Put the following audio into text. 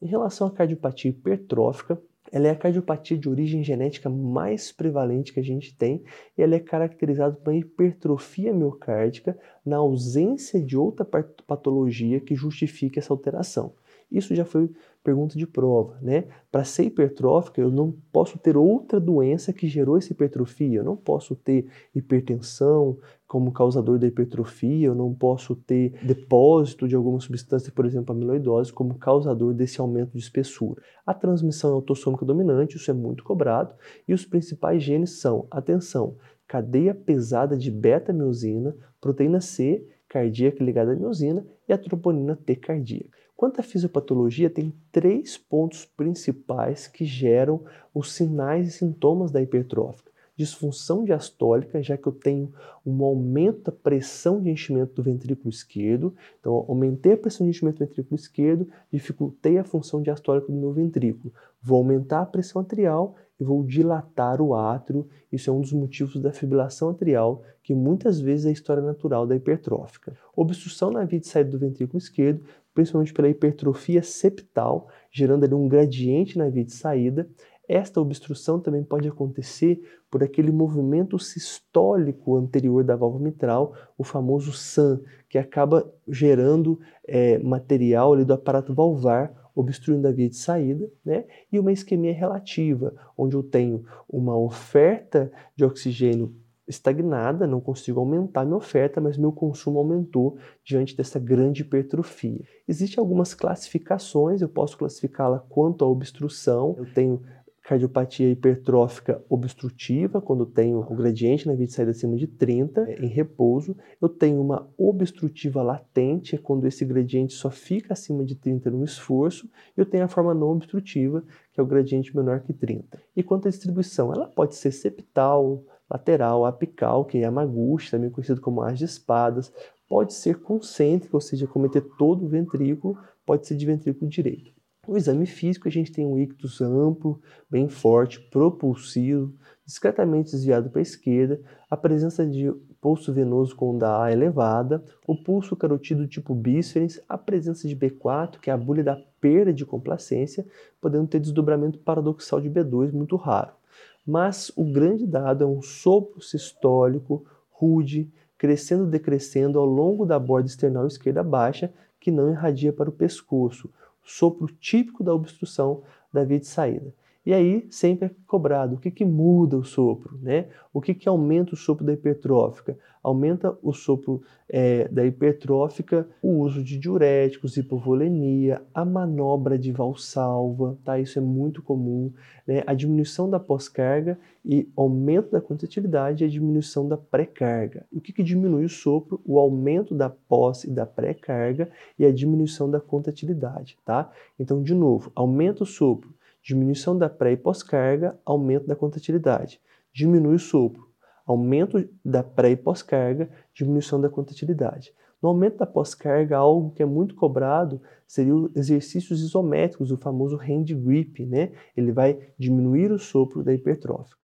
Em relação à cardiopatia hipertrófica, ela é a cardiopatia de origem genética mais prevalente que a gente tem e ela é caracterizada por hipertrofia miocárdica na ausência de outra patologia que justifique essa alteração. Isso já foi pergunta de prova, né? Para ser hipertrófica, eu não posso ter outra doença que gerou essa hipertrofia. Eu não posso ter hipertensão como causador da hipertrofia, eu não posso ter depósito de alguma substância, por exemplo, amiloidose, como causador desse aumento de espessura. A transmissão autossômica dominante, isso é muito cobrado, e os principais genes são, atenção, cadeia pesada de beta-miosina, proteína C cardíaca ligada à miosina e a troponina T cardíaca. Quanto à fisiopatologia, tem três pontos principais que geram os sinais e sintomas da hipertrófica. Disfunção diastólica, já que eu tenho um aumento da pressão de enchimento do ventrículo esquerdo, então aumentei a pressão de enchimento do ventrículo esquerdo, dificultei a função diastólica do meu ventrículo. Vou aumentar a pressão atrial e vou dilatar o átrio. Isso é um dos motivos da fibrilação atrial, que muitas vezes é a história natural da hipertrófica. Obstrução na via de saída do ventrículo esquerdo, principalmente pela hipertrofia septal, gerando ali um gradiente na via de saída. Esta obstrução também pode acontecer por aquele movimento sistólico anterior da válvula mitral, o famoso SAM, que acaba gerando é, material ali do aparato valvar obstruindo a via de saída, né? e uma isquemia relativa, onde eu tenho uma oferta de oxigênio estagnada, não consigo aumentar minha oferta, mas meu consumo aumentou diante dessa grande hipertrofia. Existem algumas classificações, eu posso classificá-la quanto à obstrução. Eu tenho cardiopatia hipertrófica obstrutiva, quando tenho o gradiente na via de saída acima de 30, em repouso. Eu tenho uma obstrutiva latente, é quando esse gradiente só fica acima de 30 no esforço. Eu tenho a forma não obstrutiva, que é o gradiente menor que 30. E quanto à distribuição, ela pode ser septal, lateral, apical, que é a maguste, também conhecido como as de espadas, pode ser concêntrica, ou seja, cometer todo o ventrículo, pode ser de ventrículo direito. No exame físico, a gente tem um ictus amplo, bem forte, propulsivo, discretamente desviado para a esquerda, a presença de pulso venoso com onda A elevada, o pulso carotídeo tipo bísferens, a presença de B4, que é a bulha da perda de complacência, podendo ter desdobramento paradoxal de B2 muito raro. Mas o grande dado é um sopro sistólico rude, crescendo decrescendo ao longo da borda external esquerda baixa, que não irradia para o pescoço, sopro típico da obstrução da via de saída. E aí sempre é cobrado o que, que muda o sopro, né? O que, que aumenta o sopro da hipertrófica? Aumenta o sopro é, da hipertrófica, o uso de diuréticos, hipovolemia, a manobra de valsalva, tá? Isso é muito comum, né? A diminuição da pós-carga e aumento da contratilidade e a diminuição da pré-carga. O que, que diminui o sopro? O aumento da pós e da pré-carga e a diminuição da contratilidade, tá? Então, de novo, aumenta o sopro, Diminuição da pré e pós-carga, aumento da contratilidade. Diminui o sopro, aumento da pré e pós-carga, diminuição da contratilidade. No aumento da pós-carga, algo que é muito cobrado seria os exercícios isométricos, o famoso hand grip, né? Ele vai diminuir o sopro da hipertrófica.